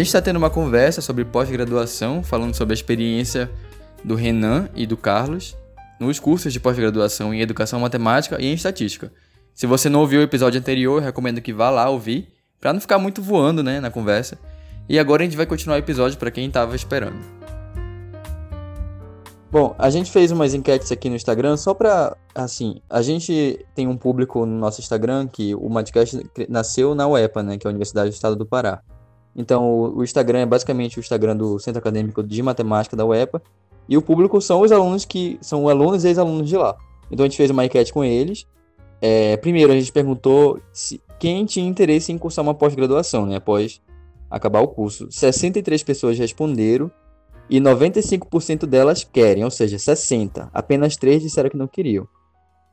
Gente está tendo uma conversa sobre pós-graduação, falando sobre a experiência do Renan e do Carlos nos cursos de pós-graduação em Educação Matemática e em Estatística. Se você não ouviu o episódio anterior, eu recomendo que vá lá ouvir, para não ficar muito voando né, na conversa. E agora a gente vai continuar o episódio para quem estava esperando. Bom, a gente fez umas enquetes aqui no Instagram só para, assim, a gente tem um público no nosso Instagram que o Madcast nasceu na UEPA, né, que é a Universidade do Estado do Pará. Então, o Instagram é basicamente o Instagram do Centro Acadêmico de Matemática da UEPA, e o público são os alunos que são alunos e ex-alunos de lá. Então a gente fez uma enquete com eles. É, primeiro a gente perguntou se, quem tinha interesse em cursar uma pós-graduação, né, após acabar o curso. 63 pessoas responderam e 95% delas querem, ou seja, 60. Apenas 3 disseram que não queriam.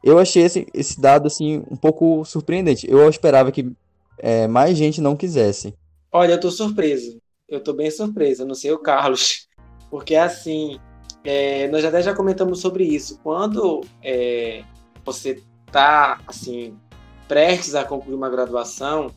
Eu achei esse, esse dado assim um pouco surpreendente. Eu esperava que é, mais gente não quisesse. Olha, eu tô surpreso. Eu tô bem surpreso. Não sei o Carlos. Porque assim, é, nós até já comentamos sobre isso. Quando é, você está assim prestes a concluir uma graduação,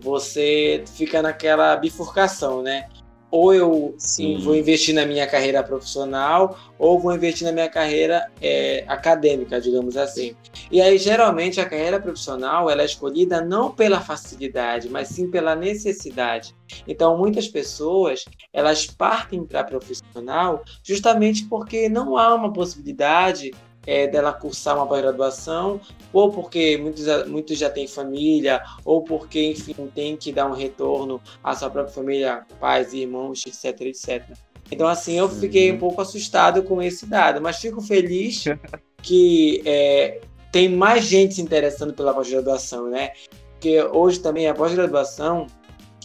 você fica naquela bifurcação, né? ou eu sim, vou investir na minha carreira profissional ou vou investir na minha carreira é, acadêmica, digamos assim. E aí geralmente a carreira profissional ela é escolhida não pela facilidade, mas sim pela necessidade. Então muitas pessoas elas partem para profissional justamente porque não há uma possibilidade é, dela cursar uma pós-graduação, ou porque muitos, muitos já têm família, ou porque, enfim, tem que dar um retorno à sua própria família, pais, irmãos, etc, etc. Então, assim, eu fiquei um pouco assustado com esse dado, mas fico feliz que é, tem mais gente se interessando pela pós-graduação, né? Porque hoje também a pós-graduação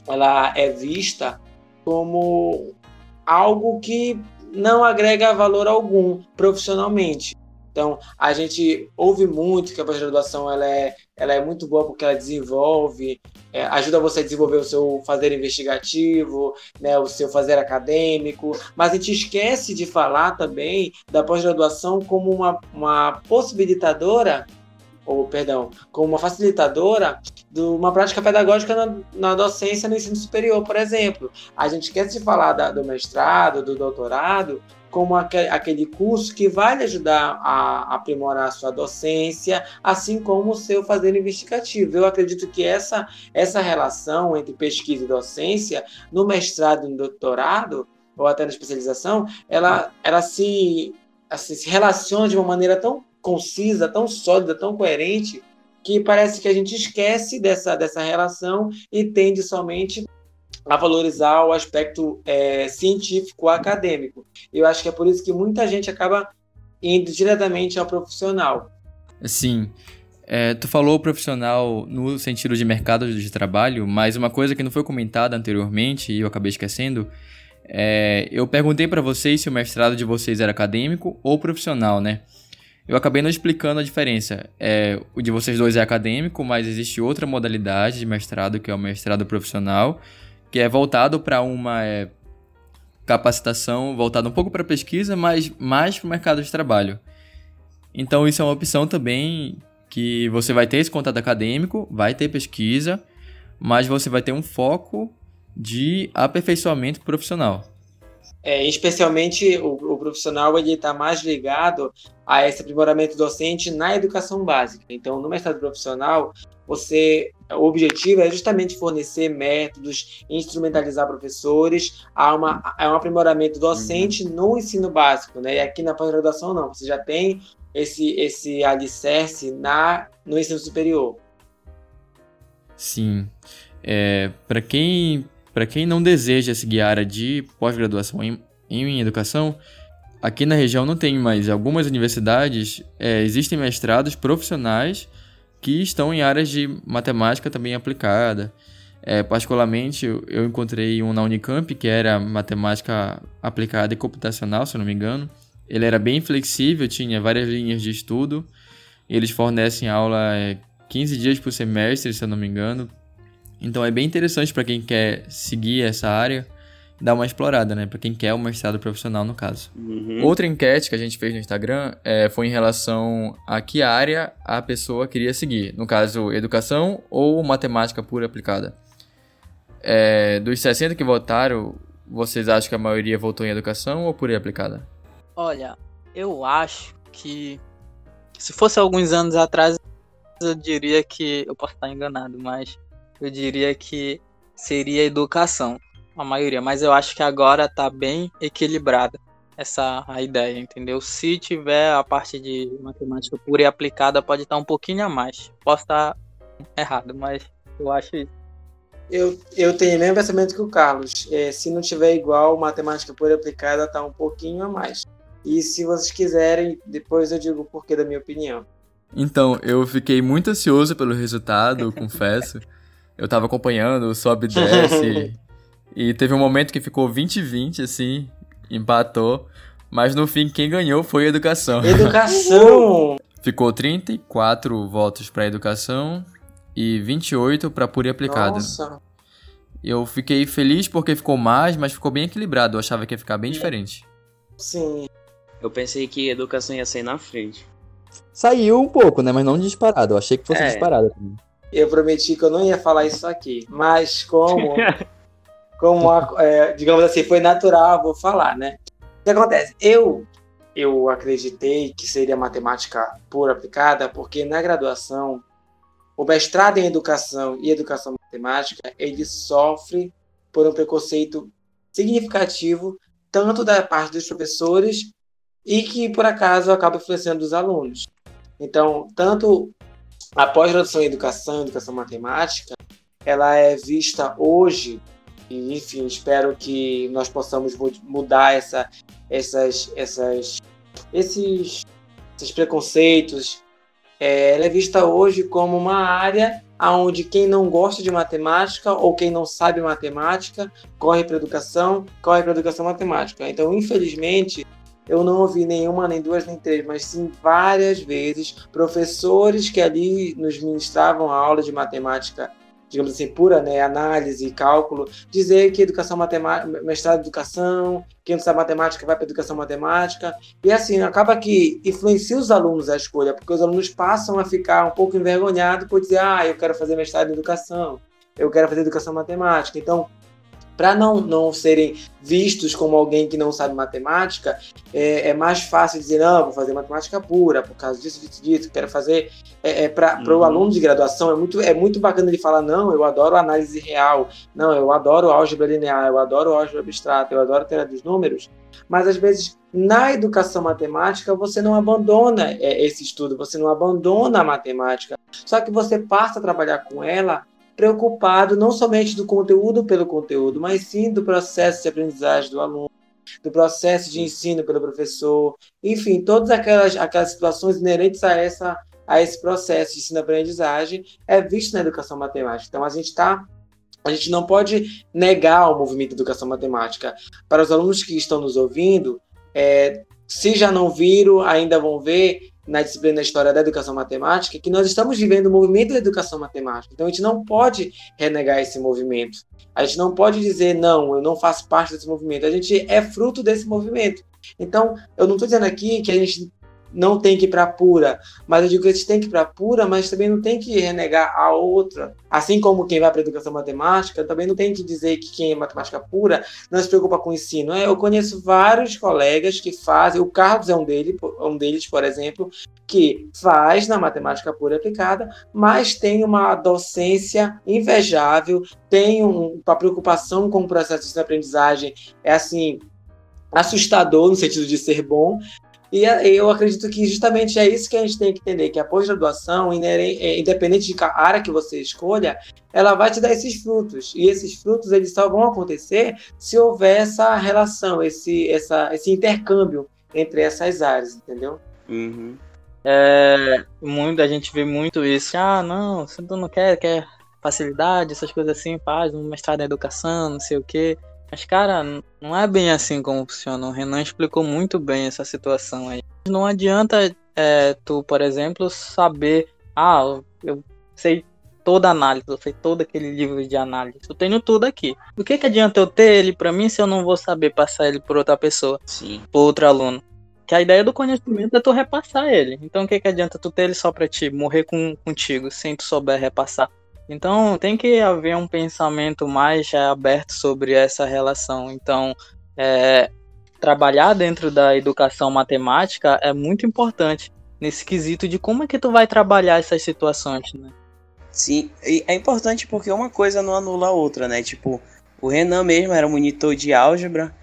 ela é vista como algo que não agrega valor algum profissionalmente. Então, a gente ouve muito que a pós-graduação ela é, ela é muito boa porque ela desenvolve, é, ajuda você a desenvolver o seu fazer investigativo, né, o seu fazer acadêmico, mas a gente esquece de falar também da pós-graduação como uma, uma possibilitadora ou perdão, como uma facilitadora de uma prática pedagógica na, na, docência no ensino superior, por exemplo. A gente esquece de falar da, do mestrado, do doutorado, como aquele curso que vai lhe ajudar a aprimorar a sua docência, assim como o seu fazer investigativo. Eu acredito que essa, essa relação entre pesquisa e docência, no mestrado e no doutorado, ou até na especialização, ela, ela se, assim, se relaciona de uma maneira tão concisa, tão sólida, tão coerente, que parece que a gente esquece dessa, dessa relação e tende somente a valorizar o aspecto é, científico acadêmico. Eu acho que é por isso que muita gente acaba indo diretamente ao profissional. Sim. É, tu falou profissional no sentido de mercado de trabalho, mas uma coisa que não foi comentada anteriormente e eu acabei esquecendo, é, eu perguntei para vocês se o mestrado de vocês era acadêmico ou profissional, né? Eu acabei não explicando a diferença. É, o de vocês dois é acadêmico, mas existe outra modalidade de mestrado que é o mestrado profissional, que é voltado para uma é, capacitação voltada um pouco para pesquisa, mas mais para o mercado de trabalho. Então isso é uma opção também que você vai ter esse contato acadêmico, vai ter pesquisa, mas você vai ter um foco de aperfeiçoamento profissional. É, especialmente o, o profissional ele está mais ligado a esse aprimoramento docente na educação básica. Então, no mestrado profissional, você o objetivo é justamente fornecer métodos, instrumentalizar professores a, uma, a um aprimoramento docente uhum. no ensino básico, né? E aqui na pós-graduação não, você já tem esse, esse alicerce na, no ensino superior. Sim. É, Para quem, quem não deseja seguir a área de pós-graduação em, em educação, aqui na região não tem, mas algumas universidades é, existem mestrados profissionais que estão em áreas de matemática também aplicada. É, particularmente, eu encontrei um na Unicamp, que era matemática aplicada e computacional, se eu não me engano. Ele era bem flexível, tinha várias linhas de estudo. Eles fornecem aula é, 15 dias por semestre, se eu não me engano. Então é bem interessante para quem quer seguir essa área dar uma explorada, né? Para quem quer o mestrado profissional, no caso. Uhum. Outra enquete que a gente fez no Instagram é, foi em relação a que área a pessoa queria seguir. No caso, educação ou matemática pura aplicada. É, dos 60 que votaram, vocês acham que a maioria votou em educação ou por aí aplicada? Olha, eu acho que se fosse alguns anos atrás, eu diria que eu posso estar enganado, mas eu diria que seria educação, a maioria. Mas eu acho que agora tá bem equilibrada essa a ideia, entendeu? Se tiver a parte de matemática pura e aplicada, pode estar um pouquinho a mais. Posso estar errado, mas eu acho isso. Eu, eu tenho o mesmo pensamento que o Carlos. É, se não tiver igual, matemática pura e aplicada tá um pouquinho a mais. E se vocês quiserem, depois eu digo o porquê da minha opinião. Então, eu fiquei muito ansioso pelo resultado, confesso. Eu tava acompanhando o sobe e desce. e teve um momento que ficou 20-20, assim, empatou. Mas no fim, quem ganhou foi a educação. Educação! ficou 34 votos para educação e 28 para pura e aplicada. Nossa! Eu fiquei feliz porque ficou mais, mas ficou bem equilibrado. Eu achava que ia ficar bem diferente. Sim. Eu pensei que educação ia sair na frente. Saiu um pouco, né? Mas não disparado. Eu achei que fosse É. disparado. também. Eu prometi que eu não ia falar isso aqui. Mas como, como a- é, digamos assim, foi natural, vou falar, né? O que acontece? Eu, eu acreditei que seria matemática pura aplicada, porque na graduação, o mestrado em educação e educação matemática, ele sofre por um preconceito significativo, tanto da parte dos professores e que, por acaso, acaba influenciando os alunos. Então, tanto a pós-graduação em educação, educação matemática, ela é vista hoje, e enfim, espero que nós possamos mu- mudar essa, essas, essas, esses, esses preconceitos. É, ela é vista hoje como uma área onde quem não gosta de matemática ou quem não sabe matemática corre para educação, corre para educação matemática. Então, infelizmente, eu não ouvi nenhuma, nem duas, nem três, mas sim várias vezes professores que ali nos ministravam a aula de matemática, digamos assim, pura, né, análise e cálculo, dizer que educação matemática, mestrado em educação, quem não sabe matemática vai para educação matemática, e assim, acaba que influencia os alunos a escolha, porque os alunos passam a ficar um pouco envergonhados por dizer, ah, eu quero fazer mestrado em educação, eu quero fazer educação matemática. Então, para não, não serem vistos como alguém que não sabe matemática, é, é mais fácil dizer, não, vou fazer matemática pura, por causa disso, disso, disso, quero fazer. É, é para o Uhum. aluno de graduação, é muito, é muito bacana ele falar, não, eu adoro análise real, não, eu adoro álgebra linear, eu adoro álgebra abstrata, eu adoro teoria dos números, mas às vezes na educação matemática você não abandona é, esse estudo, você não abandona a matemática, só que você passa a trabalhar com ela preocupado não somente do conteúdo pelo conteúdo, mas sim do processo de aprendizagem do aluno, do processo de ensino pelo professor, enfim, todas aquelas, aquelas situações inerentes a, essa, a esse processo de ensino-aprendizagem é visto na educação matemática. Então, a gente está a gente não pode negar o movimento de educação matemática. Para os alunos que estão nos ouvindo, é, se já não viram, ainda vão ver na disciplina História da Educação Matemática que nós estamos vivendo o movimento da educação matemática. Então a gente não pode renegar esse movimento. A gente não pode dizer, não, eu não faço parte desse movimento. A gente é fruto desse movimento. Então, eu não estou dizendo aqui que a gente não tem que ir para a pura, mas eu digo que a gente tem que ir para a pura, mas também não tem que renegar a outra. Assim como quem vai para a educação matemática, também não tem que dizer que quem é matemática pura não se preocupa com o ensino. Eu conheço vários colegas que fazem, o Carlos é um, dele, um deles, por exemplo, que faz na matemática pura aplicada, mas tem uma docência invejável, tem um, uma preocupação com o processo de aprendizagem, é assim, assustador no sentido de ser bom, e eu acredito que justamente é isso que a gente tem que entender, que a pós-graduação, independente de área que você escolha, ela vai te dar esses frutos. E esses frutos eles só vão acontecer se houver essa relação, esse, essa, esse intercâmbio entre essas áreas, entendeu? Uhum. É, muito, a gente vê muito isso. Ah, não, se tu não quer, quer facilidade, essas coisas assim, faz um mestrado em educação, não sei o quê. Mas, cara, não é bem assim como funciona. O Renan explicou muito bem essa situação aí. Não adianta é, tu, por exemplo, saber, ah, eu sei toda a análise, eu sei todo aquele livro de análise. Eu tenho tudo aqui. O que, que adianta eu ter ele para mim se eu não vou saber passar ele por outra pessoa, Sim. por outro aluno? Que a ideia do conhecimento é tu repassar ele. Então o que, que adianta tu ter ele só pra ti, morrer com, contigo, sem tu souber repassar? Então tem que haver um pensamento mais é, aberto sobre essa relação. Então, é, trabalhar dentro da educação matemática é muito importante nesse quesito de como é que tu vai trabalhar essas situações, né? Sim, e é importante porque uma coisa não anula a outra, né? Tipo, o Renan mesmo era monitor de álgebra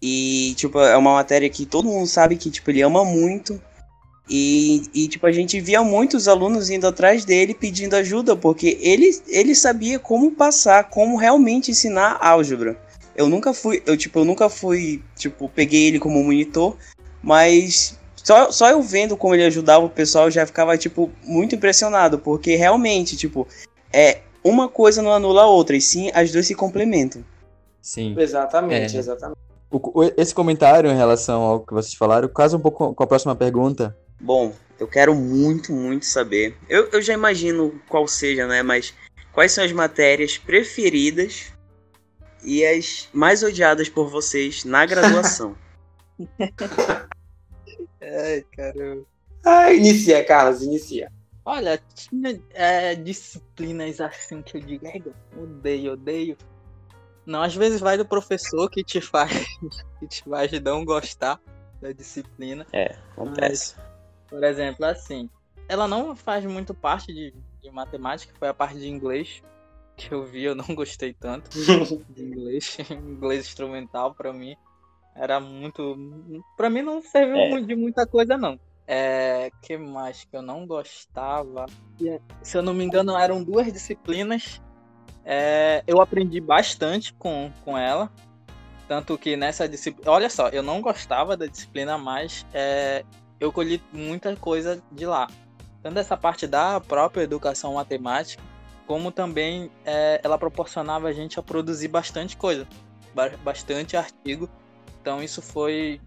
e, tipo, é uma matéria que todo mundo sabe que, tipo, ele ama muito. E, e, tipo, a gente via muitos alunos indo atrás dele pedindo ajuda, porque ele, ele sabia como passar, como realmente ensinar álgebra. Eu nunca fui, eu, tipo, eu nunca fui, tipo, peguei ele como monitor, mas só, só eu vendo como ele ajudava o pessoal, eu já ficava, tipo, muito impressionado, porque realmente, tipo, é uma coisa não anula a outra, e sim as duas se complementam. Sim. Exatamente, É. exatamente. O- o- esse comentário em relação ao que vocês falaram casa um pouco com a próxima pergunta. Bom, eu quero muito, muito saber. Eu, eu já imagino qual seja, né? Mas quais são as matérias preferidas e as mais odiadas por vocês na graduação? Ai, caramba. Ah, inicia, Carlos, inicia. Olha, tinha é, disciplinas assim que eu digo, "Ai, eu odeio, odeio. Não, às vezes vai do professor que te faz, que te faz não gostar da disciplina. Acontece. Por exemplo, assim, ela não faz muito parte de, de matemática, foi a parte de inglês que eu vi, eu não gostei tanto de inglês, inglês instrumental pra mim era muito, Pra mim não serviu É. de muita coisa não. É, que mais que eu não gostava? Se eu não me engano, eram duas disciplinas. É, eu aprendi bastante com, com ela. Tanto que nessa disciplina. Olha só, eu não gostava da disciplina, mas é, eu colhi muita coisa de lá. Tanto essa parte da própria educação matemática, como também é, ela proporcionava a gente a produzir bastante coisa, ba- bastante artigo. Então isso foi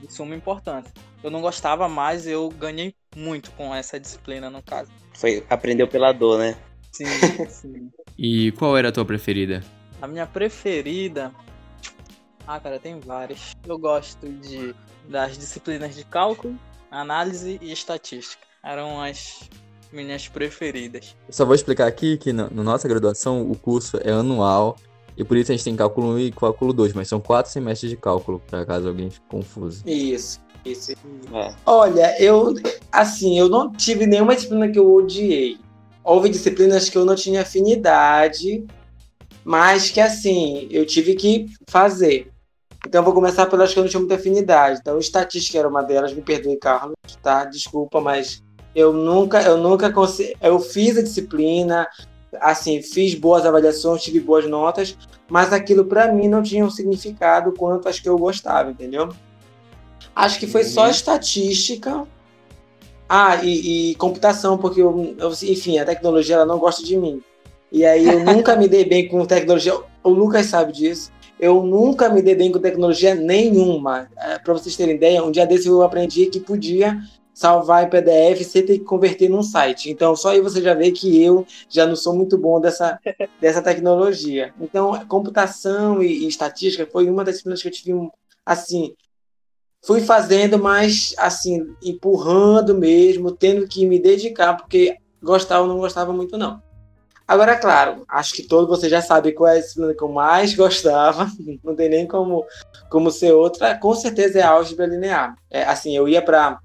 de suma importância. Eu não gostava, mas eu ganhei muito com essa disciplina no caso. Foi, aprendeu pela dor, né? Sim, sim. E qual era a tua preferida? A minha preferida. Ah, cara, tem várias. Eu gosto de das disciplinas de cálculo, análise e estatística. Eram as minhas preferidas. Eu só vou explicar aqui que na no nossa graduação o curso é anual e por isso a gente tem cálculo 1 e cálculo 2, mas são quatro semestres de cálculo, para caso alguém fique confuso. Isso, isso. É. Olha, eu, assim, eu não tive nenhuma disciplina que eu odiei. Houve disciplinas que eu não tinha afinidade, mas que, assim, eu tive que fazer. Então, eu vou começar pelas que eu não tinha muita afinidade. Então, estatística era uma delas, me perdoe, Carlos, tá? Desculpa, mas eu nunca, eu nunca consegui. Eu fiz a disciplina, assim, fiz boas avaliações, tive boas notas, mas aquilo para mim não tinha um significado quanto as que eu gostava, entendeu? Acho que foi só Uhum. estatística. Ah, e, e computação, porque eu, eu- enfim, a tecnologia ela não gosta de mim. E aí eu nunca me dei bem com tecnologia. O Lucas sabe disso. Eu nunca me dei bem com tecnologia nenhuma. Para vocês terem ideia, um dia desse eu aprendi que podia salvar em PDF sem ter que converter num site. Então, só aí você já vê que eu já não sou muito bom dessa, dessa tecnologia. Então, computação e, e estatística foi uma das disciplinas que eu tive, assim, fui fazendo, mas, assim, empurrando mesmo, tendo que me dedicar, porque gostava ou não gostava muito, não. Agora, claro, acho que todos vocês já sabem qual é a disciplina que eu mais gostava, não tem nem como, como ser outra, com certeza é álgebra linear. É, assim, eu ia para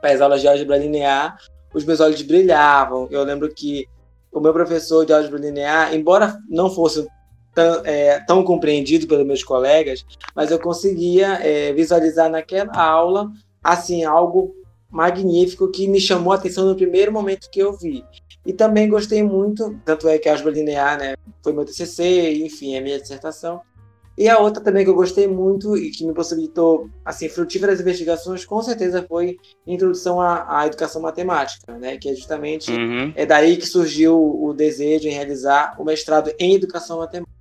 as aulas de álgebra linear, os meus olhos brilhavam. Eu lembro que o meu professor de álgebra linear, embora não fosse tão, é, tão compreendido pelos meus colegas, mas eu conseguia é, visualizar naquela aula assim algo magnífico que me chamou a atenção no primeiro momento que eu vi. E também gostei muito, tanto é que a álgebra linear né, foi meu TCC, enfim, é minha dissertação. E a outra também que eu gostei muito e que me possibilitou assim frutíferas investigações, com certeza foi introdução à, à educação matemática, né, que é justamente Uhum. é daí que surgiu o desejo em realizar o mestrado em educação matemática.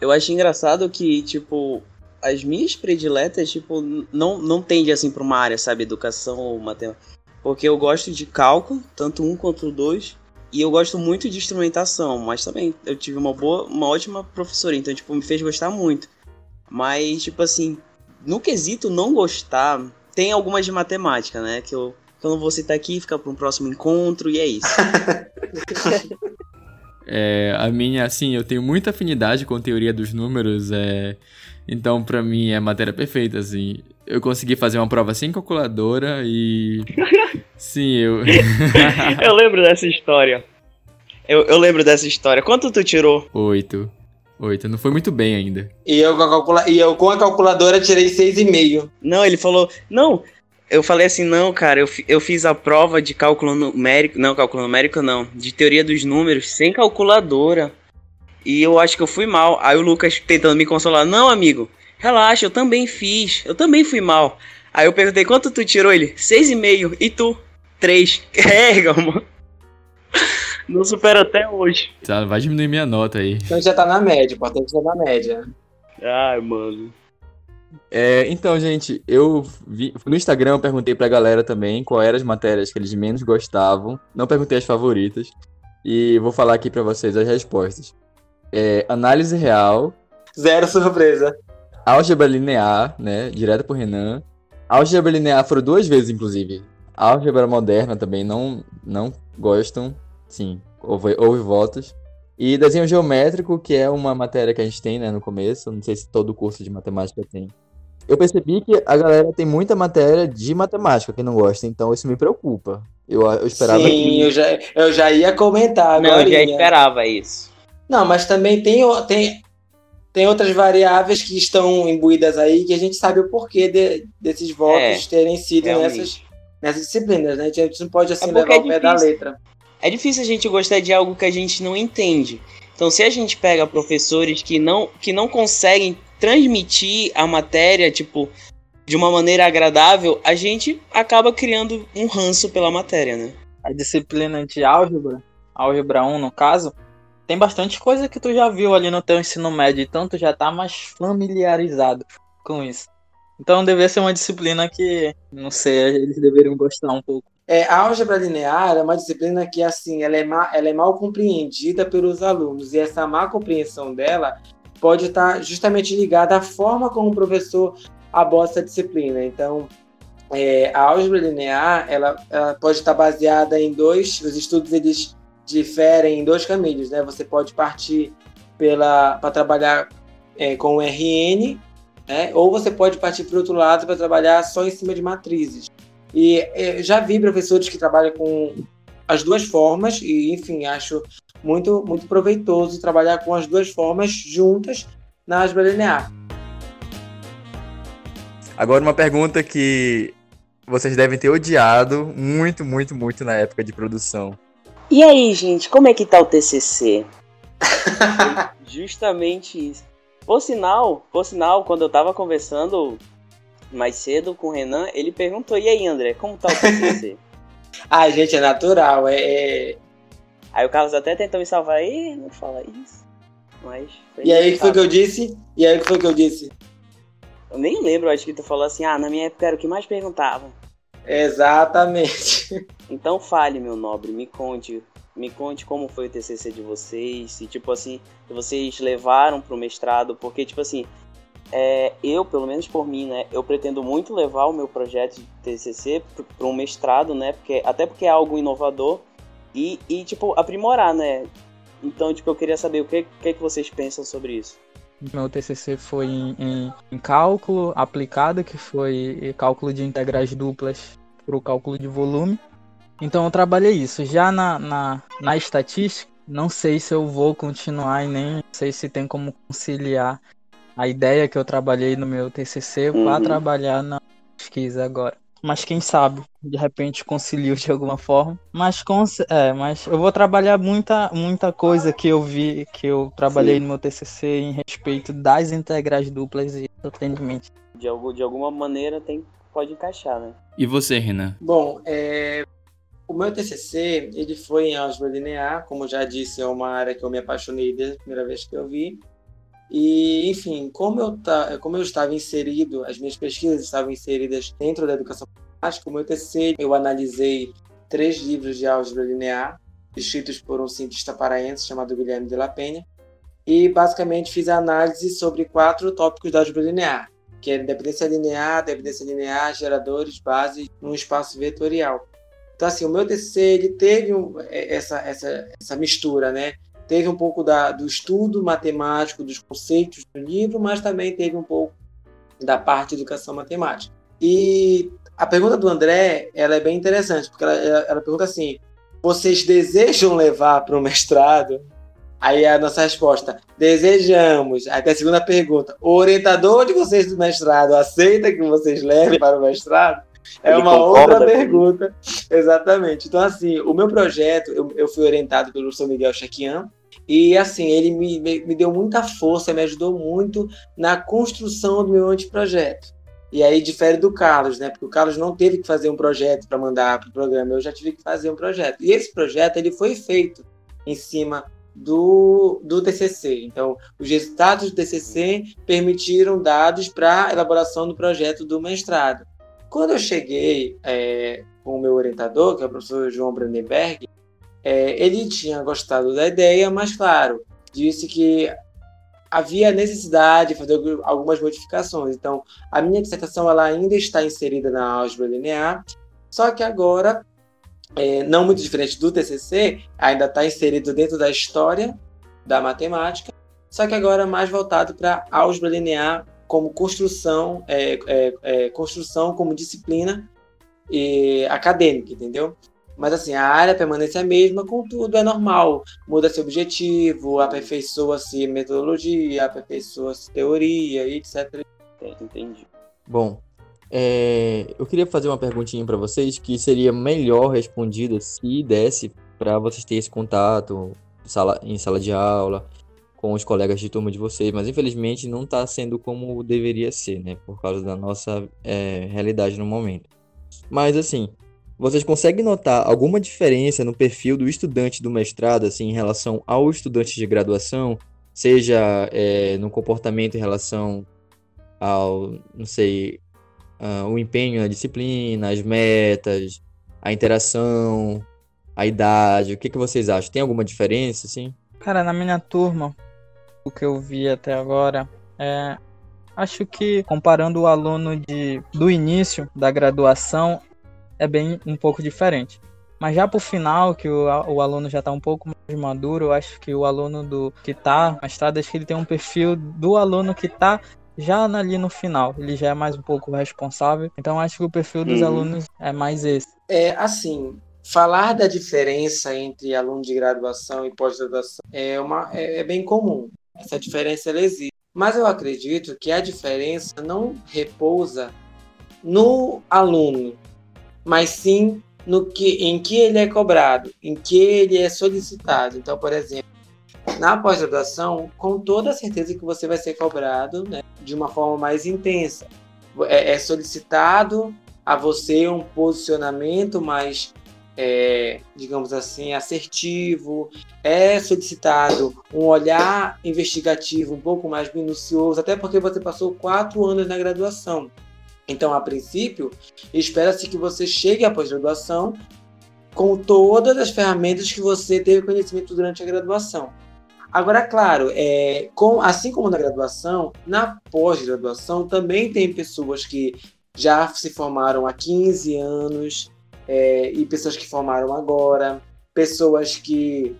Eu acho engraçado que, tipo, as minhas prediletas, tipo, não, não tende assim pra uma área, sabe? Educação ou matemática. Porque eu gosto de cálculo, tanto um quanto dois. E eu gosto muito de instrumentação, mas também eu tive uma boa, uma ótima professora, então, tipo, me fez gostar muito. Mas, tipo assim, no quesito não gostar, tem algumas de matemática, né? Que eu, que eu não vou citar aqui, fica para um próximo encontro, e é isso. É, a minha, assim, eu tenho muita afinidade com teoria dos números, é, então pra mim é a matéria perfeita, assim. Eu consegui fazer uma prova sem calculadora e. Sim, eu. eu lembro dessa história. Eu, eu lembro dessa história. Quanto tu tirou? Oito. Oito. Não foi muito bem ainda. E eu com a, calcula... e eu, com a calculadora tirei seis e meio. Não, ele falou. Não, eu falei assim, não, cara, eu, eu fiz a prova de cálculo numérico. Não, cálculo numérico não. De teoria dos números sem calculadora. E eu acho que eu fui mal. Aí o Lucas tentando me consolar. Não, amigo, relaxa, eu também fiz. Eu também fui mal. Aí eu perguntei, quanto tu tirou ele? Seis e meio. E tu? Três. É, mano. Não supera até hoje. Tá, vai diminuir minha nota aí. Então já tá na média, importante já tá na média. Ai, mano. É, então, gente, eu vi, no Instagram eu perguntei pra galera também qual eram as matérias que eles menos gostavam. Não perguntei as favoritas. E vou falar aqui pra vocês as respostas. É, análise real. Zero surpresa. Álgebra linear, né? Direto pro Renan. Álgebra linear foram duas vezes, inclusive. Álgebra moderna também não, não gostam. Sim, houve, houve votos. E desenho geométrico, que é uma matéria que a gente tem, né, no começo. Não sei se todo curso de matemática tem. Eu percebi que a galera tem muita matéria de matemática que não gosta, então isso me preocupa. Eu, eu esperava Sim, que... eu já, eu já ia comentar Não, agora. eu já esperava isso. Não, mas também tem, tem, tem outras variáveis que estão imbuídas aí que a gente sabe o porquê de- desses votos É, terem sido realmente. nessas, nessas disciplinas, né? A gente não pode assim É levar é o pé da letra. É difícil a gente gostar de algo que a gente não entende. Então, se a gente pega professores que não, que não conseguem transmitir a matéria, tipo, de uma maneira agradável, a gente acaba criando um ranço pela matéria, né? A disciplina de álgebra, álgebra 1 no caso, tem bastante coisa que tu já viu ali no teu ensino médio, então tu já tá mais familiarizado com isso. Então deveria ser uma disciplina que, não sei, eles deveriam gostar um pouco. É, a álgebra linear é uma disciplina que, assim, ela é, ma- ela é mal compreendida pelos alunos. E essa má compreensão dela pode estar justamente ligada à forma como o professor aborda essa disciplina. Então, é, a álgebra linear, ela, ela pode estar baseada em dois... Os estudos, eles diferem em dois caminhos, né? Você pode partir para trabalhar é, com o RN, né? Ou você pode partir para outro lado para trabalhar só em cima de matrizes. E eh, já vi professores que trabalham com as duas formas e, enfim, acho muito, muito proveitoso trabalhar com as duas formas juntas na álgebra linear. Agora uma pergunta que vocês devem ter odiado muito, muito, muito na época de produção. E aí, gente, como é que tá o TCC? Justamente isso. Por sinal, por sinal, quando eu tava conversando mais cedo com o Renan, ele perguntou: "E aí, André, como tá o TCC?" Ai, gente, é natural. É, é- aí o Carlos até tentou me salvar, "Ih, não fala isso". Mas E aí, o que foi que eu disse? E aí, o que foi que eu disse? Eu nem lembro, acho que tu falou assim: "Ah, na minha época era o que mais perguntavam". Exatamente. Então fale, meu nobre, me conte. Me conte como foi o TCC de vocês, se tipo assim, vocês levaram pro mestrado, porque tipo assim, é, eu, pelo menos por mim, né, eu pretendo muito levar o meu projeto de TCC para um mestrado, né, porque até porque é algo inovador e, e tipo aprimorar, né. Então, tipo, eu queria saber o que, que, que vocês pensam sobre isso. Meu TCC foi em, em- em cálculo aplicado, que foi cálculo de integrais duplas para o cálculo de volume. Então eu trabalhei isso. Já na, na, na estatística, não sei se eu vou continuar e nem sei se tem como conciliar a ideia que eu trabalhei no meu TCC Uhum. para trabalhar na pesquisa agora. Mas quem sabe, de repente concilio de alguma forma. Mas, é, mas eu vou trabalhar muita, muita coisa que eu vi, que eu trabalhei Sim. no meu TCC em respeito das integrais duplas e atendimento. De, algo, de alguma maneira tem, pode encaixar, né? E você, Renan? Bom, é, o meu TCC, ele foi em álgebra linear, como já disse, é uma área que eu me apaixonei desde a primeira vez que eu vi. E, enfim, como eu, como eu estava inserido, as minhas pesquisas estavam inseridas dentro da educação prática, o meu TCC, eu analisei três livros de álgebra linear, escritos por um cientista paraense chamado Guilherme de la Penha, e basicamente fiz a análise sobre quatro tópicos da álgebra linear, que é dependência linear, dependência linear, geradores, bases, num espaço vetorial. Então, assim, o meu TCC, ele teve um- é, essa, essa, essa mistura, né? teve um pouco da, do estudo matemático, dos conceitos do livro, mas também teve um pouco da parte de educação matemática. E a pergunta do André, ela é bem interessante, porque ela, ela pergunta assim, vocês desejam levar para o mestrado? Aí a nossa resposta, desejamos. Tem a segunda pergunta, o orientador de vocês do mestrado aceita que vocês levem para o mestrado? É Ele uma outra pergunta. Exatamente. Então, assim, o meu projeto, eu, eu fui orientado pelo professor Miguel Chaquian, e, assim, ele me, me, me deu muita força, me ajudou muito na construção do meu anteprojeto. E aí difere do Carlos, né? Porque o Carlos não teve que fazer um projeto para mandar para o programa, eu já tive que fazer um projeto. E esse projeto ele foi feito em cima do, do TCC. Então, os resultados do TCC permitiram dados para a elaboração do projeto do mestrado. Quando eu cheguei é, com o meu orientador, que é o professor João Brandenberg, é, ele tinha gostado da ideia, mas, claro, disse que havia necessidade de fazer algumas modificações. Então, a minha dissertação ela ainda está inserida na álgebra linear, só que agora, é, não muito diferente do TCC, ainda está inserido dentro da história da matemática, só que agora mais voltado para álgebra linear como construção, é, é, é, construção como disciplina e, acadêmica, entendeu? Mas assim, a área permanece a mesma, contudo é normal. Muda-se objetivo, aperfeiçoa-se metodologia, aperfeiçoa-se teoria, etc. Entendi. Bom, é, eu queria fazer uma perguntinha para vocês que seria melhor respondida se desse para vocês terem esse contato sala, em sala de aula com os colegas de turma de vocês, mas infelizmente não está sendo como deveria ser, né? Por causa da nossa é, realidade no momento. Mas assim, vocês conseguem notar alguma diferença no perfil do estudante do mestrado, assim, em relação ao estudante de graduação, seja é, no comportamento em relação ao, não sei, uh, o empenho na disciplina, as metas, a interação, a idade, o que, que vocês acham? Tem alguma diferença, assim? Cara, na minha turma, o que eu vi até agora é. Acho que comparando o aluno de, do início da graduação, é bem um pouco diferente. Mas já para o final, que o, o aluno já está um pouco mais maduro, eu acho que o aluno do que está mestrado, acho que ele tem um perfil do aluno que está já ali no final. Ele já é mais um pouco responsável. Então acho que o perfil dos Uhum. alunos é mais esse. É assim, falar da diferença entre aluno de graduação e pós-graduação é, uma, é, é bem comum. Essa diferença ela existe. Mas eu acredito que a diferença não repousa no aluno, mas sim no que, em que ele é cobrado, em que ele é solicitado. Então, por exemplo, na pós-graduação, com toda certeza que você vai ser cobrado né, de uma forma mais intensa. É, é solicitado a você um posicionamento mais, é, digamos assim, assertivo, é solicitado um olhar investigativo um pouco mais minucioso, até porque você passou quatro anos na graduação. Então, a princípio, espera-se que você chegue à pós-graduação com todas as ferramentas que você teve conhecimento durante a graduação. Agora, claro, é, com, assim como na graduação, na pós-graduação também tem pessoas que já se formaram há 15 anos é, e pessoas que formaram agora, pessoas que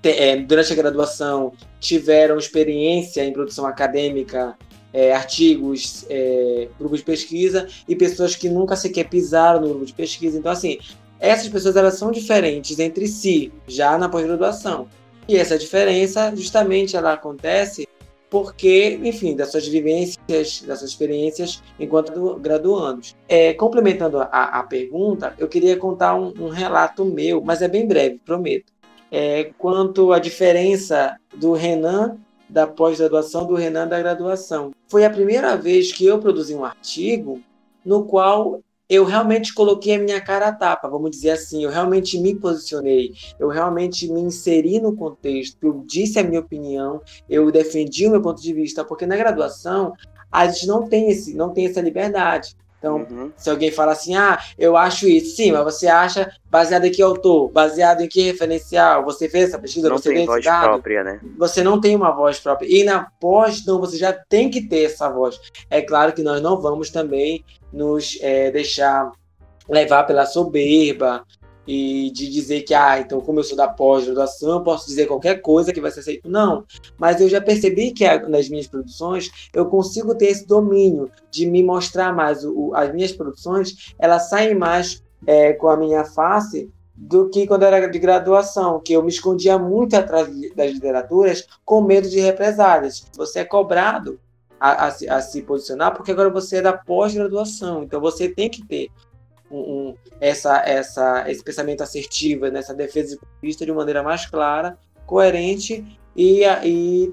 te- é, durante a graduação tiveram experiência em produção acadêmica, é, artigos, é, grupos de pesquisa e pessoas que nunca sequer pisaram no grupo de pesquisa. Então, assim, essas pessoas elas são diferentes entre si já na pós-graduação. E essa diferença, justamente, ela acontece porque, enfim, das suas vivências, das suas experiências enquanto graduandos. É, complementando a, a pergunta, eu queria contar um, um relato meu, mas é bem breve, prometo. É, quanto à diferença do Renan da pós-graduação do Renan da graduação. Foi a primeira vez que eu produzi um artigo no qual eu realmente coloquei a minha cara a tapa, vamos dizer assim, eu realmente me posicionei, eu realmente me inseri no contexto, eu disse a minha opinião, eu defendi o meu ponto de vista, porque na graduação a gente não tem esse, não tem essa liberdade. Então, Uhum. se alguém fala assim, ah, eu acho isso, sim, mas você acha baseado em que autor, baseado em que referencial, você fez essa pesquisa, Não você tem voz dado, própria, né? você não tem uma voz própria. E na pós, não, você já tem que ter essa voz. É claro que nós não vamos também nos é, deixar levar pela soberba e de dizer que, ah, então como eu sou da pós-graduação, eu posso dizer qualquer coisa que vai ser aceito. Não, mas eu já percebi que nas minhas produções eu consigo ter esse domínio de me mostrar mais. O, as minhas produções, elas saem mais é, com a minha face do que quando era de graduação, que eu me escondia muito atrás das literaturas com medo de represálias. Você é cobrado a, a, a se posicionar porque agora você é da pós-graduação, então você tem que ter um, um, essa, essa, esse pensamento assertivo, nessa né, defesa de de maneira mais clara, coerente e, e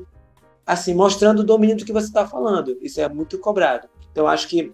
assim mostrando o domínio do que você está falando. Isso é muito cobrado. Então acho que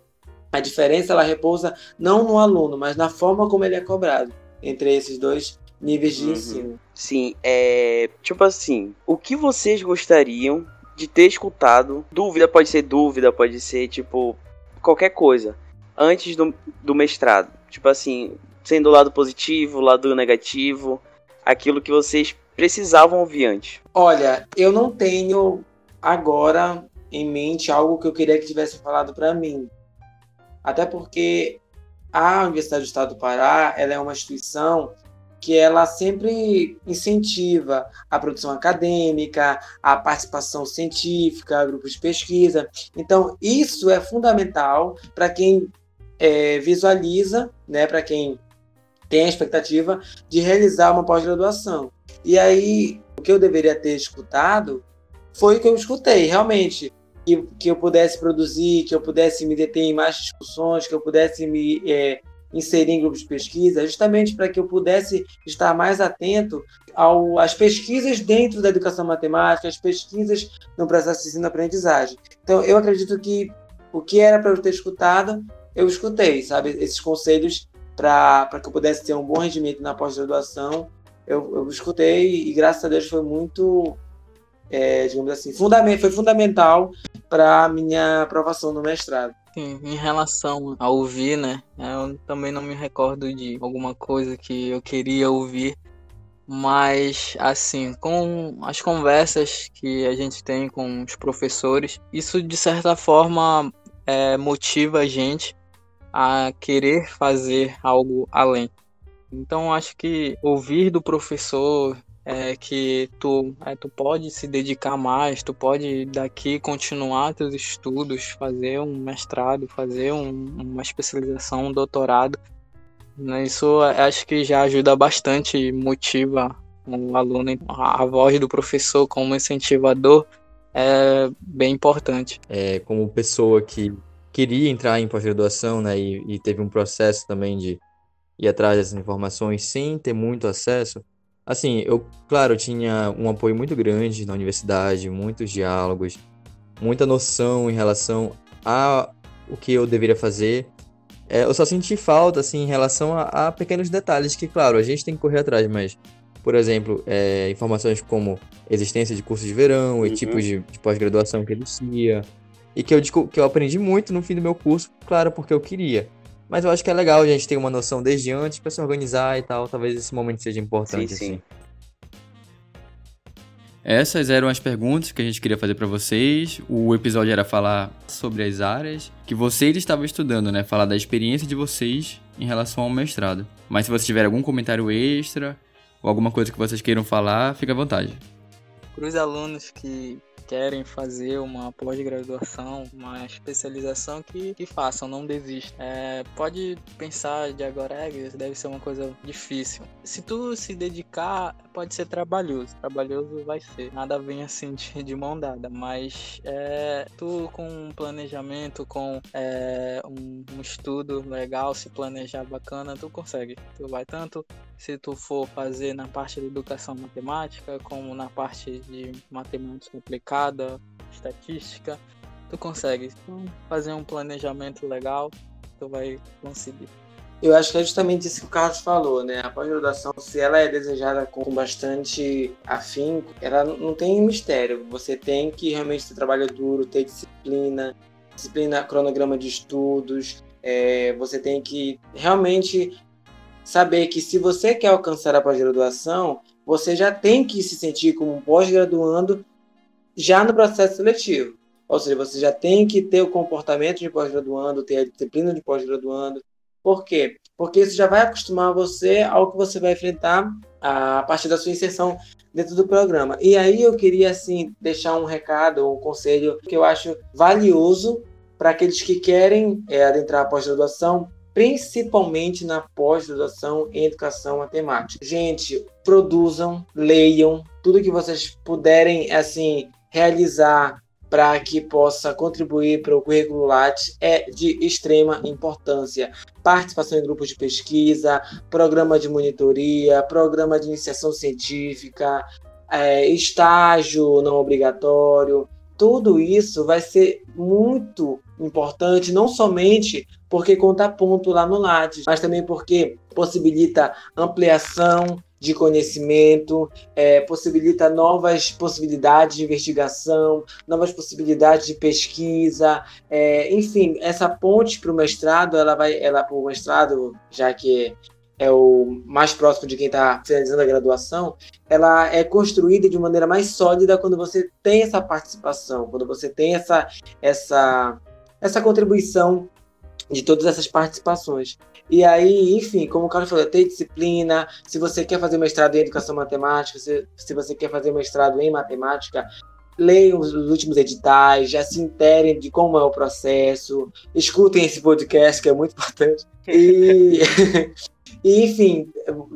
a diferença ela repousa não no aluno, mas na forma como ele é cobrado entre esses dois níveis de uhum. ensino. Sim, é tipo assim, o que vocês gostariam de ter escutado? Dúvida pode ser dúvida, pode ser tipo qualquer coisa antes do, do mestrado? Tipo assim, sendo o lado positivo, o lado negativo, aquilo que vocês precisavam ouvir antes. Olha, eu não tenho agora em mente algo que eu queria que tivesse falado para mim. Até porque a Universidade do Estado do Pará, ela é uma instituição que ela sempre incentiva a produção acadêmica, a participação científica, grupos de pesquisa. Então, isso é fundamental para quem é, visualiza, né, para quem tem a expectativa de realizar uma pós-graduação. E aí, o que eu deveria ter escutado foi o que eu escutei, realmente. Que, que eu pudesse produzir, que eu pudesse me deter em mais discussões, que eu pudesse me é, inserir em grupos de pesquisa, justamente para que eu pudesse estar mais atento ao, às pesquisas dentro da educação matemática, às pesquisas no processo de ensino-aprendizagem. Então, eu acredito que o que era para eu ter escutado, eu escutei, sabe? Esses conselhos para que eu pudesse ter um bom rendimento na pós-graduação, eu, eu escutei e graças a Deus foi muito, é, digamos assim, fundament, foi fundamental para a minha aprovação no mestrado. Sim, em relação a ouvir, né? Eu também não me recordo de alguma coisa que eu queria ouvir, mas assim, com as conversas que a gente tem com os professores, isso de certa forma é, motiva a gente a querer fazer algo além. Então acho que ouvir do professor é que tu, é, tu pode se dedicar mais, tu pode daqui continuar teus estudos, fazer um mestrado, fazer um, uma especialização, um doutorado. Né? Isso acho que já ajuda bastante, motiva o aluno. A voz do professor como incentivador é bem importante. É, como pessoa que queria entrar em pós-graduação, né, e, e, teve um processo também de ir atrás dessas informações sem ter muito acesso. Assim, eu, claro, eu tinha um apoio muito grande na universidade, muitos diálogos, muita noção em relação a o que eu deveria fazer. É, eu só senti falta, assim, em relação a, a, pequenos detalhes que, claro, a gente tem que correr atrás, mas, por exemplo, é, informações como existência de cursos de verão uhum. e tipos de, de pós-graduação que existia, e que eu, que eu aprendi muito no fim do meu curso, claro, porque eu queria. Mas eu acho que é legal a gente ter uma noção desde antes para se organizar e tal. Talvez esse momento seja importante, sim, sim. assim. Essas eram as perguntas que a gente queria fazer para vocês. O episódio era falar sobre as áreas que vocês estavam estudando, né? Falar da experiência de vocês em relação ao mestrado. Mas se você tiver algum comentário extra ou alguma coisa que vocês queiram falar, fica à vontade. Para os alunos que querem fazer uma pós-graduação, uma especialização, que, que façam, não desistam. É, pode pensar de agora, é, deve ser uma coisa difícil. Se tu se dedicar, pode ser trabalhoso. Trabalhoso vai ser. Nada vem assim de, de mão dada, mas é, tu com um planejamento, com é, um, um estudo legal, se planejar bacana, tu consegue. Tu vai tanto se tu for fazer na parte de educação matemática, como na parte de matemática aplicada, estatística, tu consegue fazer um planejamento legal, tu vai conseguir. Eu acho que é justamente isso que o Carlos falou, né? A pós-graduação, se ela é desejada com bastante afinco, ela não tem mistério. Você tem que realmente ter trabalho duro, ter disciplina, disciplina, cronograma de estudos. É, você tem que realmente saber que se você quer alcançar a pós-graduação, você já tem que se sentir como um pós-graduando já no processo seletivo. Ou seja, você já tem que ter o comportamento de pós-graduando, ter a disciplina de pós-graduando. Por quê? porque isso já vai acostumar você ao que você vai enfrentar a partir da sua inserção dentro do programa. E aí eu queria assim deixar um recado, um conselho que eu acho valioso para aqueles que querem é, adentrar a pós-graduação, principalmente na pós-graduação em educação matemática. Gente, produzam, leiam tudo que vocês puderem assim realizar para que possa contribuir para o currículo Lattes é de extrema importância. Participação em grupos de pesquisa, programa de monitoria, programa de iniciação científica, é, estágio não obrigatório, tudo isso vai ser muito importante, não somente porque conta ponto lá no Lattes, mas também porque possibilita ampliação de conhecimento, é, possibilita novas possibilidades de investigação, novas possibilidades de pesquisa, é, enfim, essa ponte para o mestrado, ela vai, ela para o mestrado, já que é o mais próximo de quem está finalizando a graduação, ela é construída de maneira mais sólida quando você tem essa participação, quando você tem essa essa essa contribuição de todas essas participações. E aí, enfim, como o Carlos falou, tem disciplina. Se você quer fazer mestrado em educação matemática, se, se você quer fazer mestrado em matemática, leiam os, os últimos editais, já se interem de como é o processo, escutem esse podcast que é muito importante. E, e enfim,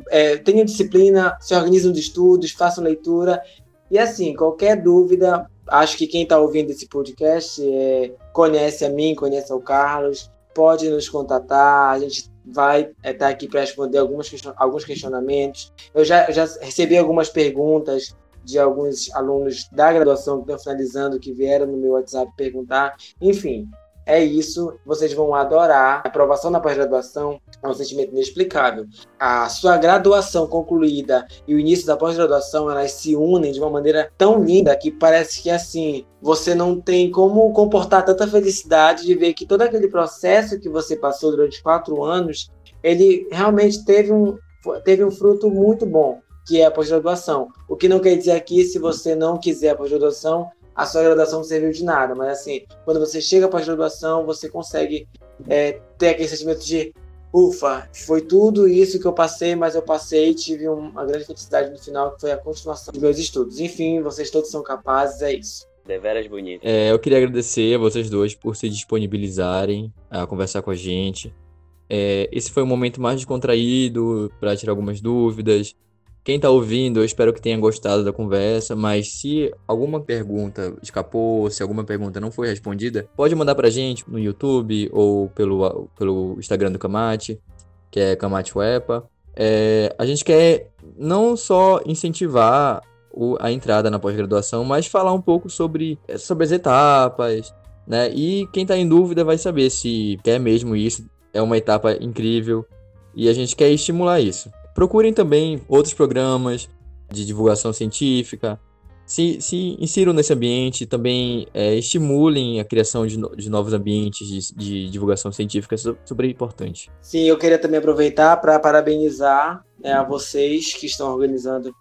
é, tenham disciplina, se organizem de estudos, façam leitura. E assim, qualquer dúvida, acho que quem está ouvindo esse podcast é, conhece a mim, conhece o Carlos, pode nos contatar. A gente vai estar é, tá aqui para responder algumas alguns questionamentos. Eu já, já recebi algumas perguntas de alguns alunos da graduação que estão finalizando, que vieram no meu WhatsApp perguntar. Enfim, é isso, vocês vão adorar. A aprovação na pós-graduação é um sentimento inexplicável. A sua graduação concluída e o início da pós-graduação, elas se unem de uma maneira tão linda que parece que assim, você não tem como comportar tanta felicidade de ver que todo aquele processo que você passou durante quatro anos, ele realmente teve um, teve um fruto muito bom que é a pós-graduação. O que não quer dizer aqui, se você não quiser a pós-graduação, a sua graduação não serviu de nada. Mas assim, quando você chega para a graduação, você consegue é, ter aquele sentimento de ufa, foi tudo isso que eu passei, mas eu passei e tive uma grande felicidade no final, que foi a continuação dos meus estudos. Enfim, vocês todos são capazes, é isso. Deveras bonito. É, eu queria agradecer a vocês dois por se disponibilizarem a conversar com a gente. É, esse foi um momento mais descontraído para tirar algumas dúvidas, quem tá ouvindo, eu espero que tenha gostado da conversa, mas se alguma pergunta escapou, se alguma pergunta não foi respondida, pode mandar pra gente no YouTube ou pelo, pelo Instagram do Kamate, que é Kamate Wepa. É, a gente quer não só incentivar o, a entrada na pós-graduação, mas falar um pouco sobre, sobre as etapas, né? E quem tá em dúvida vai saber se quer mesmo isso, é uma etapa incrível, e a gente quer estimular isso. Procurem também outros programas de divulgação científica. Se, se insiram nesse ambiente, também é, estimulem a criação de, no, de novos ambientes de, de, divulgação científica, isso é super importante. Sim, eu queria também aproveitar para parabenizar né, a vocês que estão organizando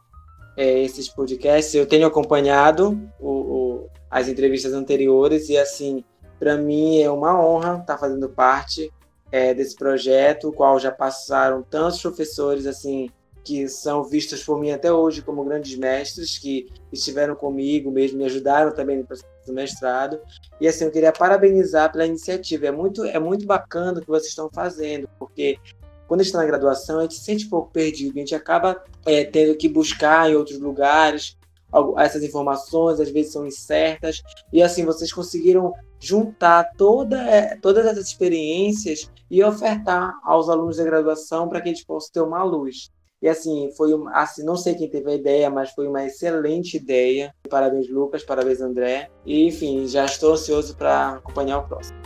é, esses podcasts. Eu tenho acompanhado o, o, as entrevistas anteriores e, assim, para mim é uma honra estar fazendo parte é, desse projeto, o qual já passaram tantos professores assim que são vistos por mim até hoje como grandes mestres que estiveram comigo mesmo me ajudaram também no processo do mestrado. E assim eu queria parabenizar pela iniciativa. É muito é muito bacana o que vocês estão fazendo porque quando a gente está na graduação a gente se sente um pouco perdido a gente acaba é, tendo que buscar em outros lugares essas informações às vezes são incertas e assim vocês conseguiram juntar toda, é, todas essas experiências e ofertar aos alunos da graduação para que eles possam ter uma luz. E assim, foi assim, não sei quem teve a ideia, mas foi uma excelente ideia. Parabéns, Lucas, parabéns, André. E enfim, já estou ansioso para acompanhar o próximo.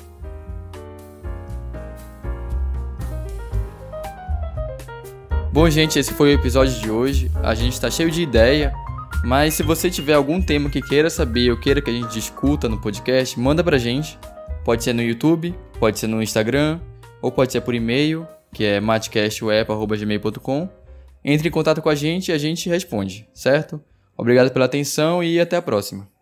Bom, gente, esse foi o episódio de hoje. A gente está cheio de ideia, mas se você tiver algum tema que queira saber ou queira que a gente discuta no podcast, manda pra gente. Pode ser no YouTube, pode ser no Instagram, ou pode ser por e-mail, que é matcastweb.gmail.com. Entre em contato com a gente e a gente responde, certo? Obrigado pela atenção e até a próxima.